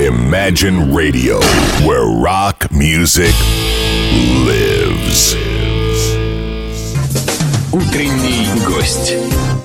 Imagine Radio, where rock music lives. Утренний гость.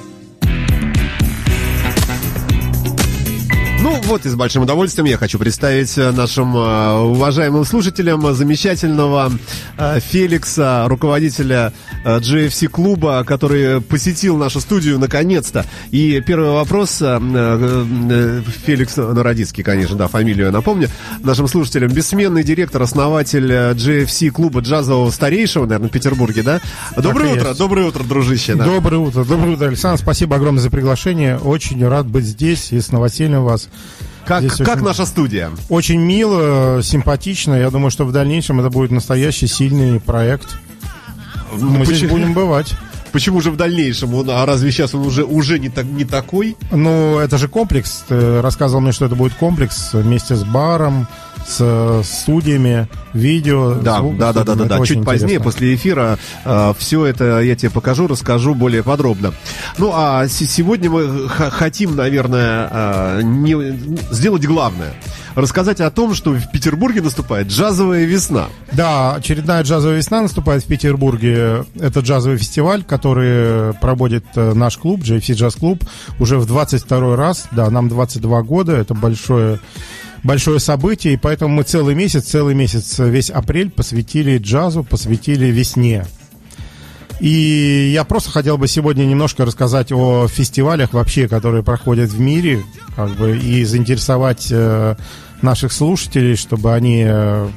Вот и с большим удовольствием я хочу представить э, нашим э, уважаемым слушателям замечательного э, Феликса, руководителя GFC клуба, который посетил нашу студию наконец-то. И первый вопрос, Феликс Народицкий, конечно, да, фамилию я напомню, нашим слушателям. Бессменный директор, основатель GFC клуба джазового старейшего, наверное, в Петербурге, да? Доброе Так утро, есть. доброе утро, дружище. да. Доброе утро, доброе утро, Александр. Спасибо огромное за приглашение. Очень рад быть здесь и с новосельем вас. Как, Здесь как очень- наша студия? Очень мило, симпатично. Я думаю, что в дальнейшем это будет настоящий сильный проект. Мы здесь почему- будем бывать. Почему же в дальнейшем? Он, а разве сейчас он уже, уже не, так, не такой? Ну, это же комплекс. Ты рассказывал мне, что это будет комплекс вместе с баром, с э, студиями, видео. Да, звук, да, да, да, да, да. Чуть позднее, интересно. после эфира, все это я тебе покажу, расскажу более подробно. Ну, а сегодня мы хотим, наверное, э, не, сделать главное. Рассказать о том, что в Петербурге наступает джазовая весна. Да, очередная джазовая весна наступает в Петербурге. Это джазовый фестиваль, который проводит э, наш клуб, JFC Jazz Club, уже в 22 раз. Да, нам 22 года, это большое большое событие, и поэтому мы целый месяц, целый месяц, э, весь апрель посвятили джазу, посвятили весне. И я просто хотел бы сегодня немножко рассказать о фестивалях вообще, которые проходят в мире, как бы, и заинтересовать э, наших слушателей, чтобы они э,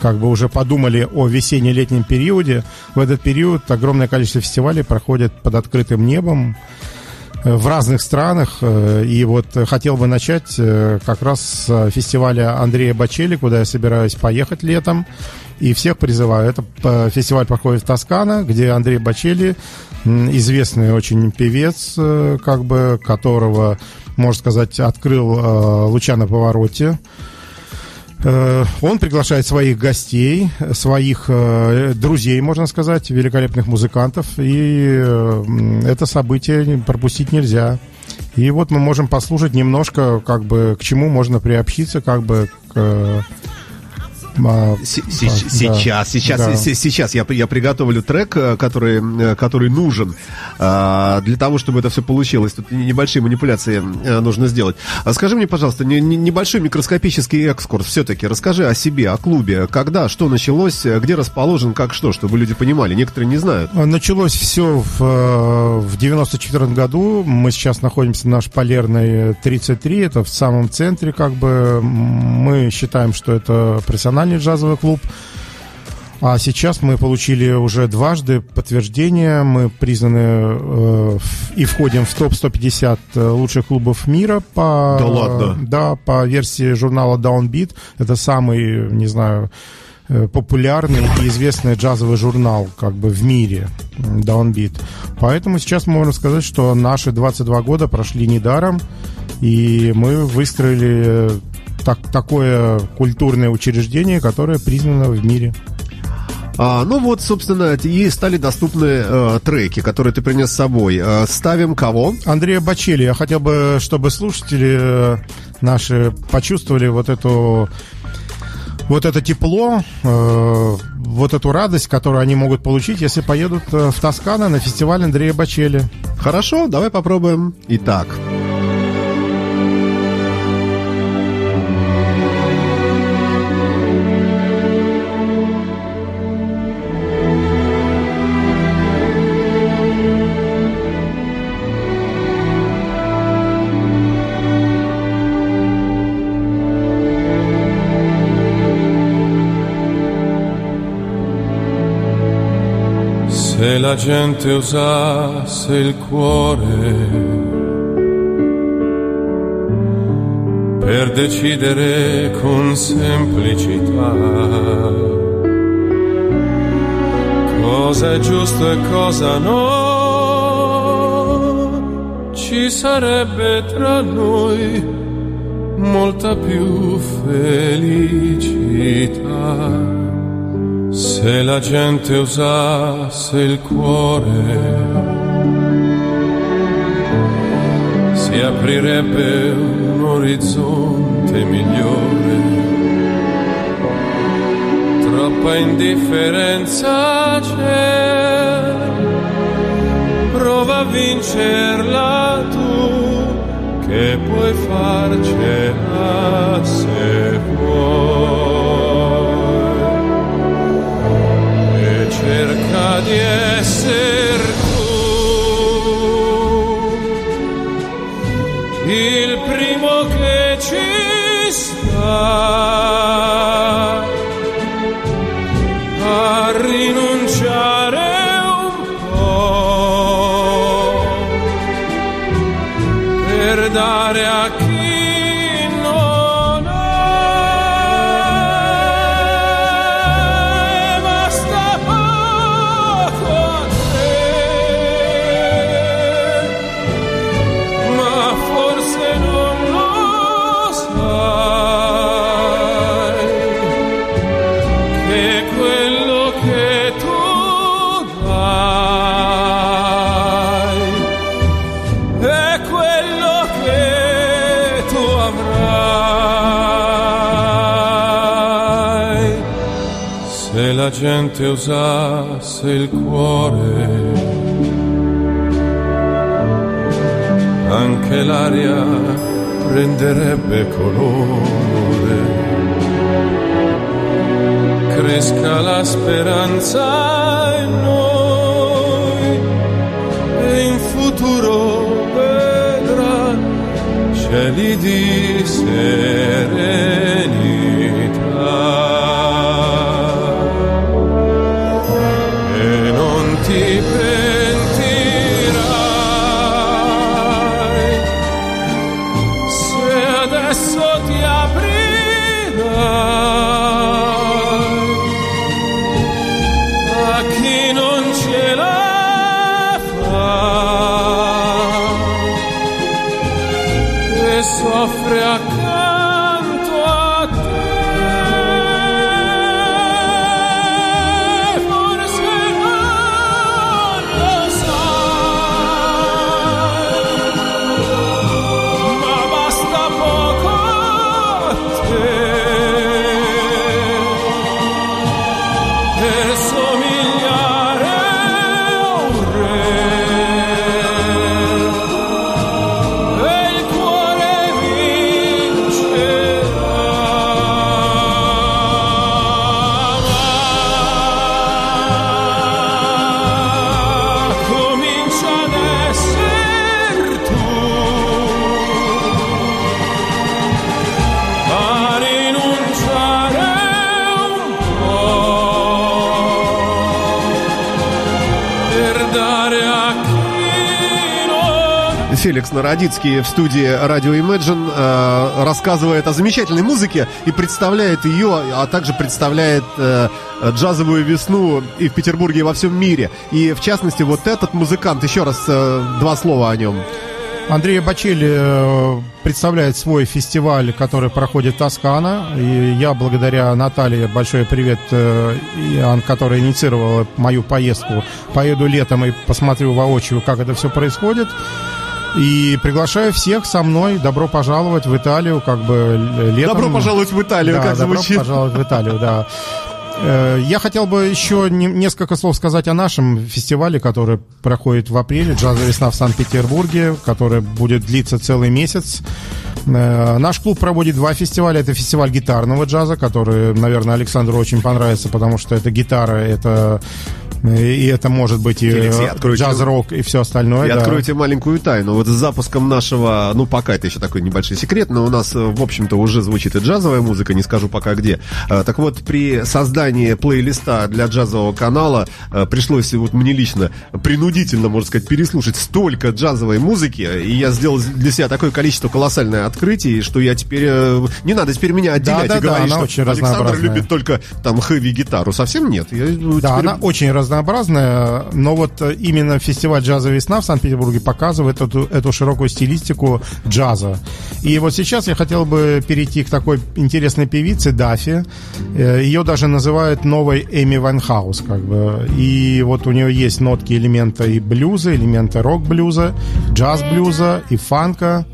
как бы уже подумали о весенне-летнем периоде. В этот период огромное количество фестивалей проходит под открытым небом э, в разных странах. э, И вот хотел бы начать как раз с фестиваля Андрея Бачели, куда я собираюсь поехать летом. И всех призываю. Это фестиваль проходит в Тоскана, где Андрей Бачели, известный очень певец, как бы, которого, можно сказать, открыл э, Луча на повороте. Э, Он приглашает своих гостей, своих э, друзей, можно сказать, великолепных музыкантов. И э, это событие пропустить нельзя. И вот мы можем послушать немножко, как бы, к чему можно приобщиться, как бы, к... э, а, С- да, Сейчас, сейчас, да. сейчас я, я приготовлю трек, э, который, э, который нужен э, для того, чтобы это все получилось. Тут небольшие манипуляции нужно сделать. А Скажи мне, пожалуйста, не- не- небольшой микроскопический экскурс все-таки. Расскажи о себе, о клубе. Когда, что началось, где расположен, как что, чтобы люди понимали. Некоторые не знают. Началось все в, в 94 году. Мы сейчас находимся на Шпалерной 33. Это в самом центре, как бы. Мы считаем, что это профессиональный джазовый клуб. А сейчас мы получили уже дважды подтверждение. Мы признаны э, и входим в топ-150 лучших клубов мира по... Да ладно? Да, по версии журнала Downbeat. Это самый, не знаю, э, популярный и известный джазовый журнал как бы в мире Downbeat. Поэтому сейчас мы можем сказать, что наши 22 года прошли недаром, и мы выстроили э, так, такое культурное учреждение, которое признано в мире. А, ну вот, собственно, и стали доступны э, треки, которые ты принес с собой. Э, ставим кого? Андрея Бачели, я хотел бы, чтобы слушатели э, наши почувствовали вот эту вот это тепло, э, вот эту радость, которую они могут получить, если поедут э, в Тоскано на фестиваль Андрея Бачели. Хорошо, давай попробуем. Итак. Se la gente usasse il cuore per decidere con semplicità cosa è giusto e cosa no, ci sarebbe tra noi molta più felicità. Se la gente usasse il cuore, si aprirebbe un orizzonte migliore. Troppa indifferenza c'è, prova a vincerla tu, che puoi farcela se vuoi. Cerca di essere tu, il primo che ci sta la gente usasse il cuore. Anche l'aria prenderebbe colore. Cresca la speranza in noi e in futuro vedrà cieli di serenità Народицкий в студии Radio Imagine э, рассказывает о замечательной музыке и представляет ее, а также представляет э, джазовую весну и в Петербурге, и во всем мире. И в частности, вот этот музыкант, еще раз э, два слова о нем. Андрей Бачели представляет свой фестиваль, который проходит Тоскана. И я благодаря Наталье, большой привет, которая инициировала мою поездку, поеду летом и посмотрю воочию, как это все происходит. И приглашаю всех со мной. Добро пожаловать в Италию, как бы летом. Добро пожаловать в Италию, Да, как добро звучит. пожаловать в Италию, да. Э, Я хотел бы еще не- несколько слов сказать о нашем фестивале, который проходит в апреле, «Джазовая весна» в Санкт-Петербурге, который будет длиться целый месяц. Э, Наш клуб проводит два фестиваля. Это фестиваль гитарного джаза, который, наверное, Александру очень понравится, потому что это гитара, это и это может быть и Феликс, я э, открою тебе- джаз-рок и все остальное. И да. откройте маленькую тайну. Вот с запуском нашего, ну пока это еще такой небольшой секрет, но у нас, э, в общем-то, уже звучит и джазовая музыка, не скажу пока где. Э, Так вот, при создании плейлиста для джазового канала э, пришлось вот мне лично принудительно, можно сказать, переслушать столько джазовой музыки, и я сделал для себя такое количество колоссальное открытие, что я теперь... э, Не надо теперь меня отделять да, и да, говорить, она что очень Александр любит только там хэви-гитару. Совсем нет. Я, ну, Да, теперь- она очень разнообразная, но вот э, именно фестиваль «Джазовая весна» в Санкт-Петербурге показывает эту, эту широкую стилистику джаза. И вот сейчас я хотел бы перейти к такой интересной певице Даффи. Э, Ее даже называют новой Эми Вайнхаус, как бы. И вот у нее есть нотки элемента и блюза, элемента рок-блюза, джаз-блюза и фанка.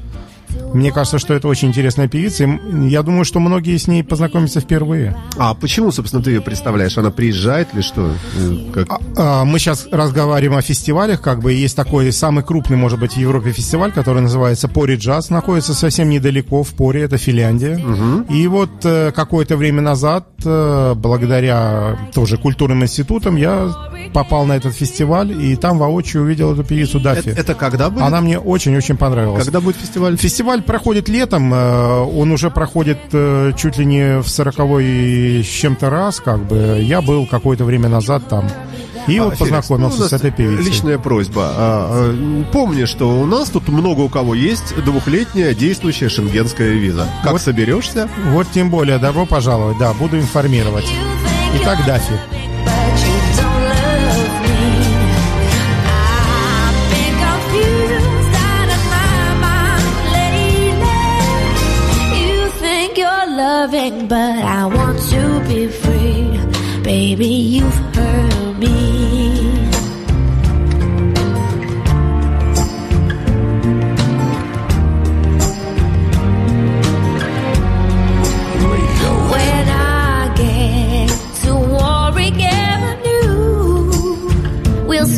Мне кажется, что это очень интересная певица. и я думаю, что многие с ней познакомятся впервые. А почему, собственно, ты ее представляешь? Она приезжает или что? Э, Как... А, Мы сейчас разговариваем о фестивалях, как бы есть такой самый крупный, может быть, в Европе фестиваль, который называется Пори Джаз, находится совсем недалеко в Поре, это Финляндия. И вот э, какое-то время назад, благодаря тоже культурным институтам, я попал на этот фестиваль, и там воочию увидел эту певицу Даффи. Это, это когда будет? Она мне очень-очень понравилась. Когда будет фестиваль? Фестиваль проходит летом, э, он уже проходит э, чуть ли не в сороковой с чем-то раз, как бы. Я был какое-то время назад там. И вот А, Феликс, познакомился ну, с этой певицей. Личная просьба. А, а, помни, что у нас тут много у кого есть двухлетняя действующая шенгенская виза. Как Вот. соберешься? Вот тем более, добро пожаловать, да, буду информировать. Итак, Дафи. But loving, I want to be free. Baby, you've hurt me.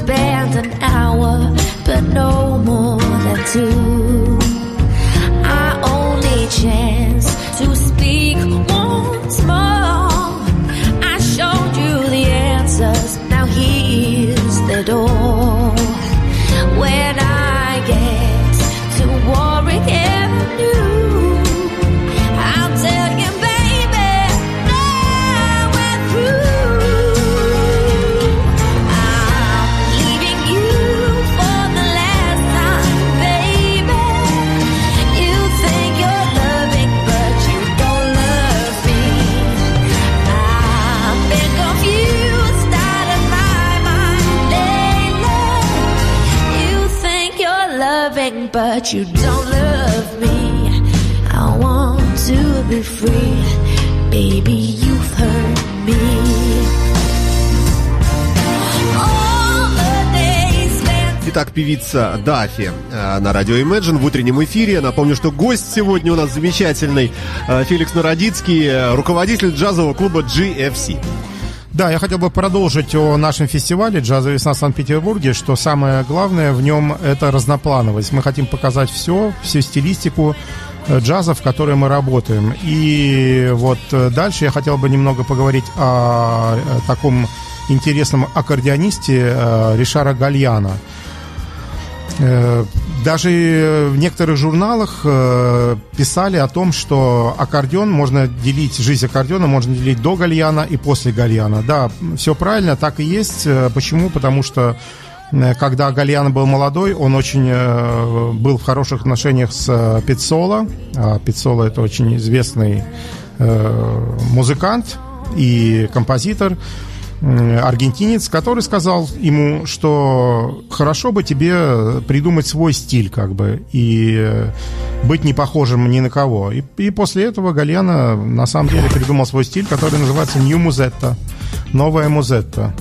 Spend an hour, but no more than two. Our only chance to speak once more. Певица Дафи э, на радио Imagine в утреннем эфире. Напомню, что гость сегодня у нас замечательный э, Феликс Народицкий, э, руководитель джазового клуба GFC. Да, я хотел бы продолжить о нашем фестивале «Джазовая весна в Санкт-Петербурге», что самое главное в нем – это разноплановость. Мы хотим показать все, всю стилистику джаза, в которой мы работаем. И вот дальше я хотел бы немного поговорить о таком интересном аккордеонисте Ришара Гальяна. Э, Даже в некоторых журналах э, писали о том, что аккордеон можно делить, жизнь аккордеона можно делить до гальяна и после гальяна. Да, все правильно, так и есть. Э, Почему? Потому что э, когда Гальян был молодой, он очень э, был в хороших отношениях с э, Пиццоло. А Пиццоло это очень известный э, музыкант и композитор аргентинец, который сказал ему, что хорошо бы тебе придумать свой стиль, как бы, и э, быть не похожим ни на кого. И, и после этого Гальяна на самом деле придумал свой стиль, который называется New Muzetta, новая Музетта.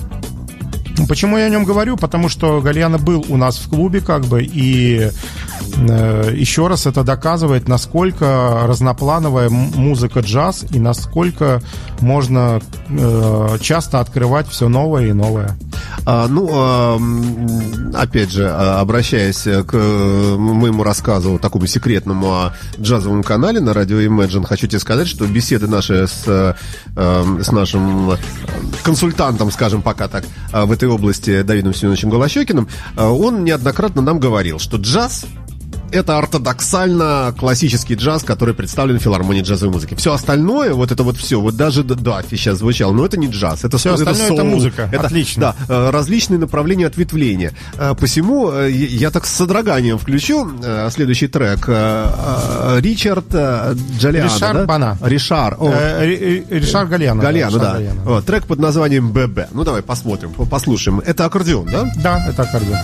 Ну, Почему я о нем говорю? Потому что Гальяна был у нас в клубе, как бы, и э, еще раз это доказывает, насколько разноплановая музыка джаз и насколько можно э, часто открывать все новое и новое. А, ну, а, опять же, а, обращаясь к э, моему рассказу, такому секретному о джазовом канале на радио Imagine, хочу тебе сказать, что беседы наши с, э, э, с нашим э, консультантом, скажем пока так, э, в этой области Давидом Семеновичем Голощекиным, э, он неоднократно нам говорил, что джаз это ортодоксально классический джаз, который представлен в филармонии джазовой музыки. Все остальное, вот это вот все, вот даже Д- Даффи сейчас звучал, но это не джаз, это Всё остальное это музыка. Отлично. Да, э, различные направления ответвления. Э, Посему э, я так с содроганием включу следующий трек. Ричард Джалиано, Ришар да? Бана. Ришар. О, Ри- Ри- Ришар. Гальяно, Ришар да. Гальяно. Трек под названием ББ. Ну давай посмотрим, по- послушаем. Это аккордеон, да? Да, это аккордеон.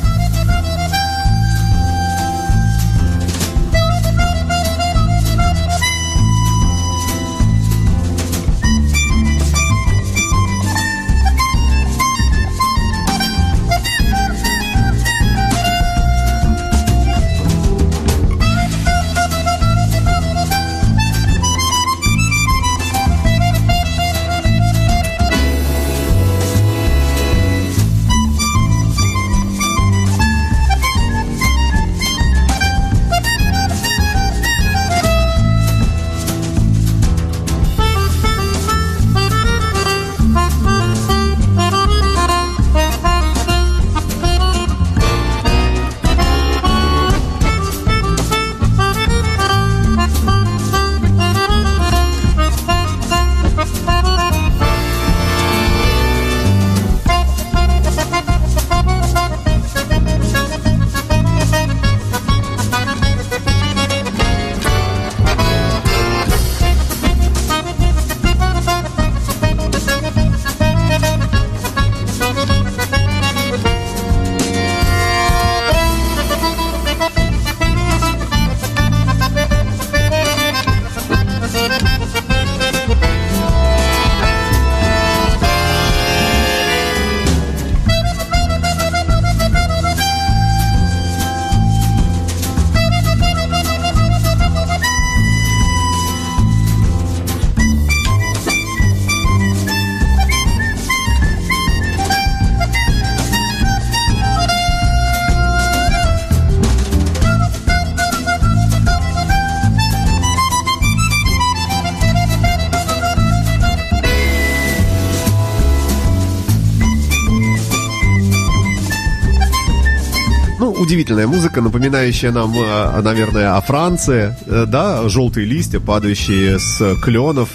Удивительная музыка, напоминающая нам, э, наверное, о Франции, э, да, желтые листья, падающие с кленов,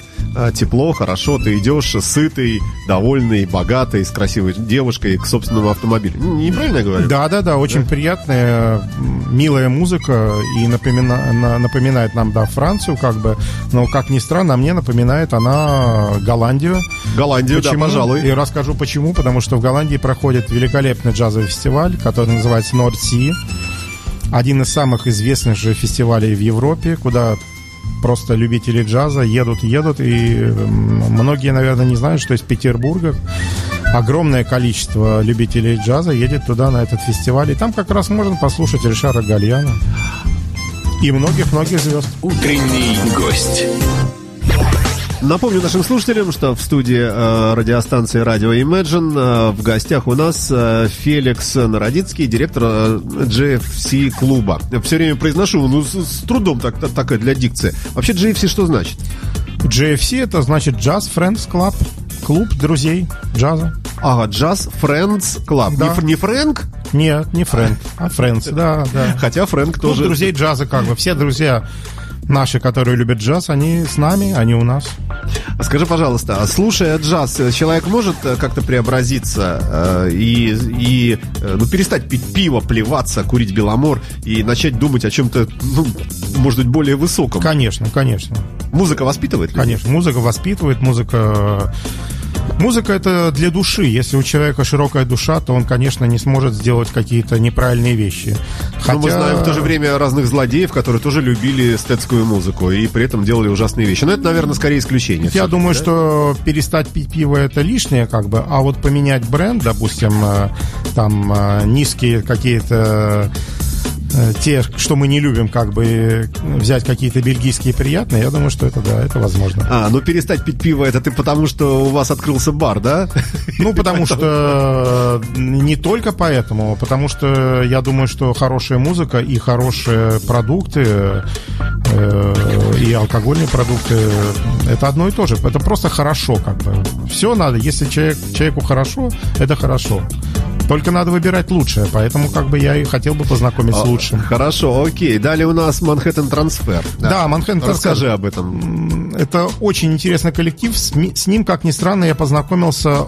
тепло, хорошо, ты идешь сытый, довольный, богатый, с красивой девушкой к собственному автомобилю. Неправильно я говорю? Да, да, да, очень приятная, м, милая музыка и напомина- на- напоминает нам, да, Францию, как бы, но, как ни странно, мне напоминает она Голландию. Голландию, да, Почему? пожалуй. И расскажу почему. Потому что в Голландии проходит великолепный джазовый фестиваль, который называется North Sea. Один из самых известных же фестивалей в Европе, куда просто любители джаза едут, едут. И м, многие, наверное, не знают, что из Петербурга огромное количество любителей джаза едет туда, на этот фестиваль. И там как раз можно послушать Ришара Гальяна. И многих-многих звезд. Утренний гость. Напомню нашим слушателям, что в студии э, радиостанции радио Imagine э, в гостях у нас э, Феликс Народицкий, директор э, GFC клуба. Все время произношу, ну, с, с трудом так, так, так для дикции. Вообще GFC что значит? GFC это значит Jazz Friends Club. Клуб друзей джаза. Ага, Jazz Friends Club. Да. Не, не Фрэнк, Нет, не Фрэнк, а Friends, да, да. хотя Фрэнк Клуб тоже... друзей джаза как бы. Все друзья наши, которые любят джаз, они с нами, они у нас. Скажи, пожалуйста, а слушая джаз, э, человек может э, как-то преобразиться э, и, и э, ну, перестать пить пиво, плеваться, курить беломор и начать думать о чем-то, ну, может быть, более высоком? Конечно, конечно. Музыка воспитывает людей? Конечно, музыка воспитывает, музыка... Музыка это для души. Если у человека широкая душа, то он, конечно, не сможет сделать какие-то неправильные вещи. Но мы знаем в то же время разных злодеев, которые тоже любили эстетскую музыку и при этом делали ужасные вещи. Но это, наверное, скорее исключение. Я думаю, да? что перестать пить пиво это лишнее, как бы, а вот поменять бренд, допустим, э, там э, низкие какие-то те, что мы не любим, как бы э, взять какие-то бельгийские приятные, я думаю, что это да, это возможно. А, ну перестать пить пиво, это ты потому, что у вас открылся бар, да? Ну, потому что э, не только поэтому, потому что я думаю, что хорошая музыка и хорошие продукты э, и алкогольные продукты это одно и то же. Это просто хорошо, как бы. Все надо. Если человек, человеку хорошо, это хорошо. Только надо выбирать лучшее, поэтому как бы я и хотел бы познакомить с лучшим. Хорошо, окей. Далее у нас Манхэттен Трансфер. Да, Manhattan Расскажи Transfer. об этом. Это очень интересный коллектив. С, с ним, как ни странно, я познакомился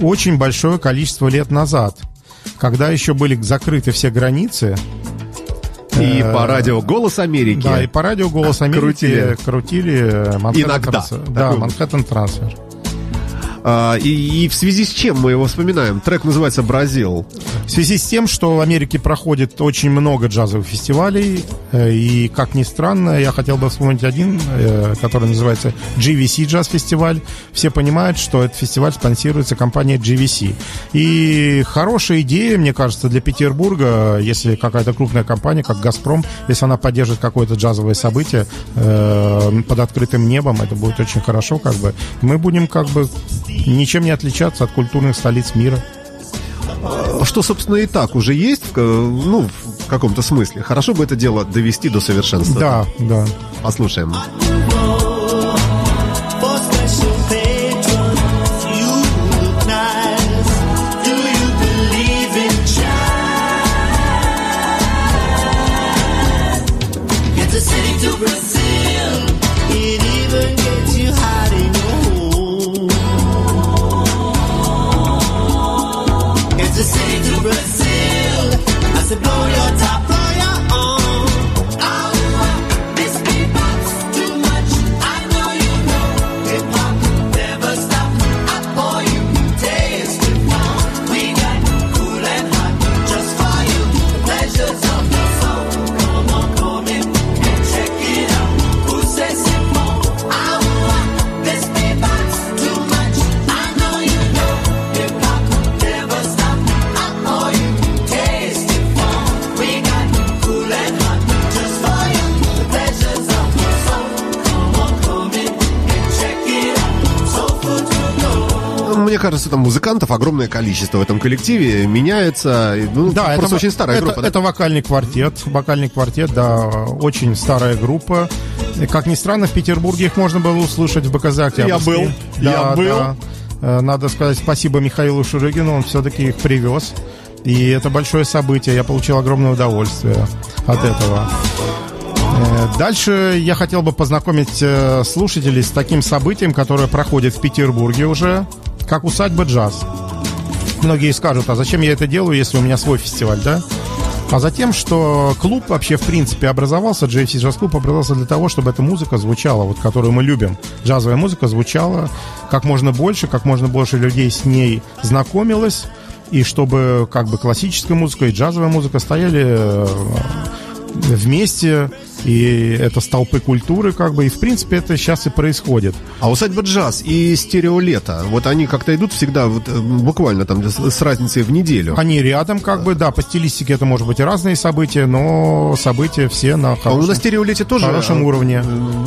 очень большое количество лет назад, когда еще были закрыты все границы. И Э, по радио «Голос Америки». Да, и по радио «Голос Америки» Крутили. крутили, Manhattan Иногда. Да, Манхэттен Трансфер. А, и, и в связи с чем мы его вспоминаем? Трек называется «Бразил». В связи с тем, что в Америке проходит очень много джазовых фестивалей, э, и, как ни странно, я хотел бы вспомнить один, э, который называется GVC Jazz Фестиваль. Все понимают, что этот фестиваль спонсируется компанией GVC. И хорошая идея, мне кажется, для Петербурга, если какая-то крупная компания, как «Газпром», если она поддержит какое-то джазовое событие э, под открытым небом, это будет очень хорошо, как бы. Мы будем, как бы, ничем не отличаться от культурных столиц мира. Что, собственно, и так уже есть, ну, в каком-то смысле. Хорошо бы это дело довести до совершенства. Да, да. Послушаем. Кажется, там музыкантов огромное количество в этом коллективе. Меняется. Ну, Да, просто это, очень старая это, группа. да? это вокальный квартет. Вокальный квартет, да, очень старая группа. И, как ни странно, в Петербурге их можно было услышать в БКЗ Октябрьский. Я был, Да, я был. да. Э, Надо сказать спасибо Михаилу Шурыгину, он все-таки их привез. И это большое событие. Я получил огромное удовольствие от этого. Э, Дальше я хотел бы познакомить э, слушателей с таким событием, которое проходит в Петербурге уже, как усадьба джаз. Многие скажут, а зачем я это делаю, если у меня свой фестиваль, да? А затем, что клуб вообще в принципе образовался, JFC Jazz Club образовался для того, чтобы эта музыка звучала, вот которую мы любим. Джазовая музыка звучала как можно больше, как можно больше людей с ней знакомилось, и чтобы как бы классическая музыка и джазовая музыка стояли э, вместе, и это столпы культуры, как бы, и в принципе это сейчас и происходит. А усадьба джаз и стереолето, вот они как-то идут всегда вот, э, буквально там с разницей в неделю. Они рядом, как бы, да, по стилистике это может быть и разные события, но события все на А хорошем, на стереолете тоже хорошем э, уровне.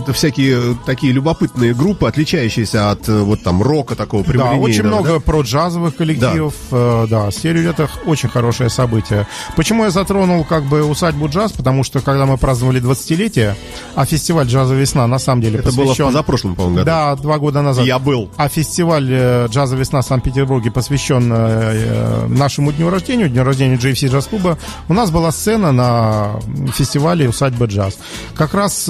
э, всякие такие любопытные группы, отличающиеся от вот там рока такого Да, очень много да? про джазовых коллективов. э, Да, стерео это очень хорошее событие. Почему я затронул как бы усадьбу джаз? Потому что когда мы праздновали 20-летие, а фестиваль «Джазовая весна» на самом деле Это было в посвящен... позапрошлом, по-моему, году. Да, два года назад. Я был. А фестиваль э, «Джазовая весна» в Санкт-Петербурге посвящен э, э, нашему дню рождения, дню рождения GFC Джаз Клуба. У нас была сцена на фестивале «Усадьба джаз». Как раз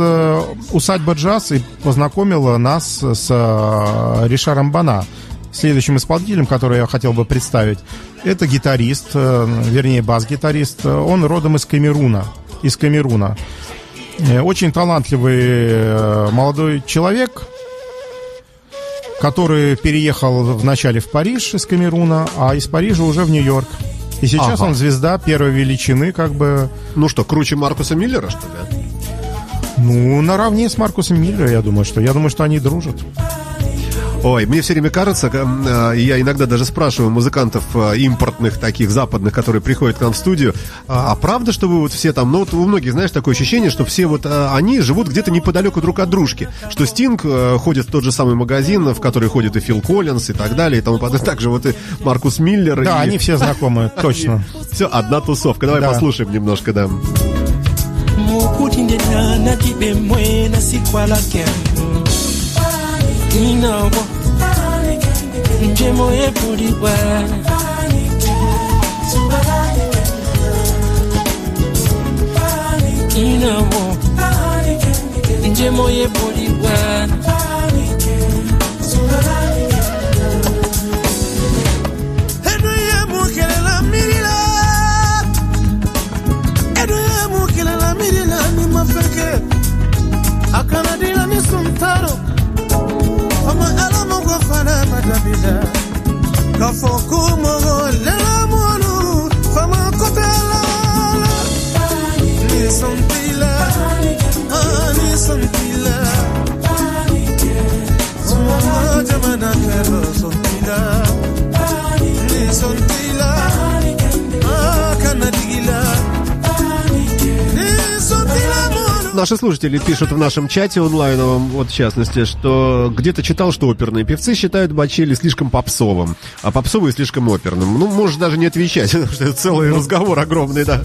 «Усадьба джаз» и познакомила нас с Ришаром Бана, следующим исполнителем, который я хотел бы представить. Это гитарист, вернее бас-гитарист. Он родом из Камеруна. Из Камеруна. Э, Очень талантливый э, молодой человек, который переехал вначале в Париж из Камеруна, а из Парижа уже в Нью-Йорк. И сейчас Ага. он звезда первой величины, как бы, Ну что, круче Маркуса Миллера, что ли? ну, наравне с Маркусом Миллером, я думаю, что. Я думаю, что они дружат. Ой, мне все время кажется, э, я иногда даже спрашиваю музыкантов э, импортных, таких западных, которые приходят к нам в студию, а, а правда, что вы вот все там, ну вот у многих, знаешь, такое ощущение, что все вот они живут где-то неподалеку друг от дружки, что Стинг ходит в тот же самый магазин, в который ходит и Фил Коллинз и так далее, и тому подобное, также вот и Маркус Миллер. Да, и... они все знакомы, точно. Все, одна тусовка. Давай Да. послушаем немножко, да. Inawo njemo ebuliwa inawo njemo ebuliwa For focus Наши слушатели пишут в нашем чате онлайновом, вот в частности, что где-то читал, что оперные певцы считают Бачели слишком попсовым, а попсовый слишком оперным. Ну, можешь даже не отвечать, потому что это целый разговор огромный, да.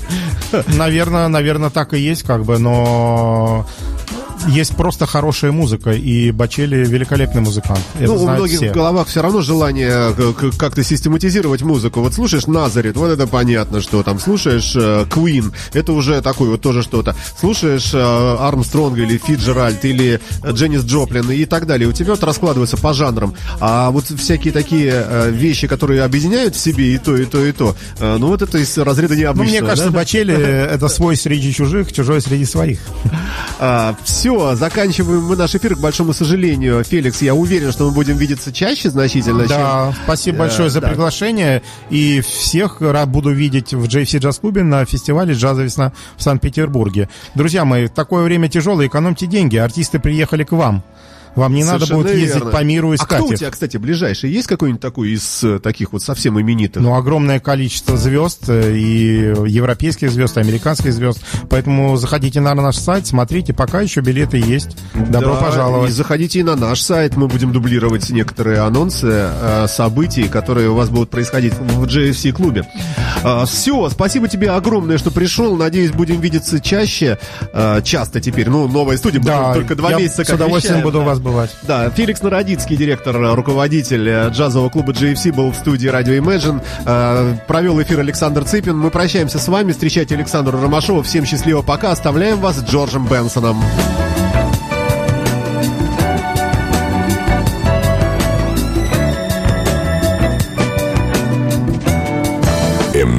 Наверное, наверное, так и есть, как бы, но есть просто хорошая музыка, и Бачели великолепный музыкант. Это ну, у многих все. в головах все равно желание к- как-то систематизировать музыку. Вот слушаешь Назарит, вот это понятно, что там. Слушаешь э, Queen, это уже такое вот тоже что-то. Слушаешь э, Армстронга или Фиджеральд или э, Дженнис Джоплин и так далее. У тебя вот раскладывается по жанрам. А вот всякие такие э, вещи, которые объединяют в себе и то, и то, и то, э, ну вот это из разряда Ну, необычного. мне кажется, да? Бачели это свой среди чужих, чужой среди своих. все, заканчиваем мы наш эфир, к большому сожалению. Феликс, я уверен, что мы будем видеться чаще значительно. Да, чем- спасибо Э, большое за да. приглашение. И всех рад буду видеть в JFC Джаз Клубе на фестивале «Джазовая весна» в Санкт-Петербурге. Друзья мои, такое время тяжелое, экономьте деньги. Артисты приехали к вам. Вам не надо будет ездить верно. по миру А искать кто у их. тебя, кстати, ближайший? Есть какой-нибудь такой из э, таких вот совсем именитых? Ну, огромное количество звезд, э, и европейских звезд, и американских звезд. Поэтому заходите на наш сайт, смотрите, пока еще билеты есть. Добро Да, пожаловать. И заходите и на наш сайт, мы будем дублировать некоторые анонсы э, событий, которые у вас будут происходить в GFC-клубе. Все, спасибо тебе огромное, что пришел. Надеюсь, будем видеться чаще, а, часто теперь. Ну, новая студия, Да, только два месяца с удовольствием вещаем, буду да. у вас бывать. Да, Феликс Народицкий, директор, руководитель э, джазового клуба GFC, был в студии радио Imagine. Э, Провел эфир Александр Цыпин. Мы прощаемся с вами. Встречайте Александра Ромашова. Всем счастливо, пока. Оставляем вас с Джорджем Бенсоном.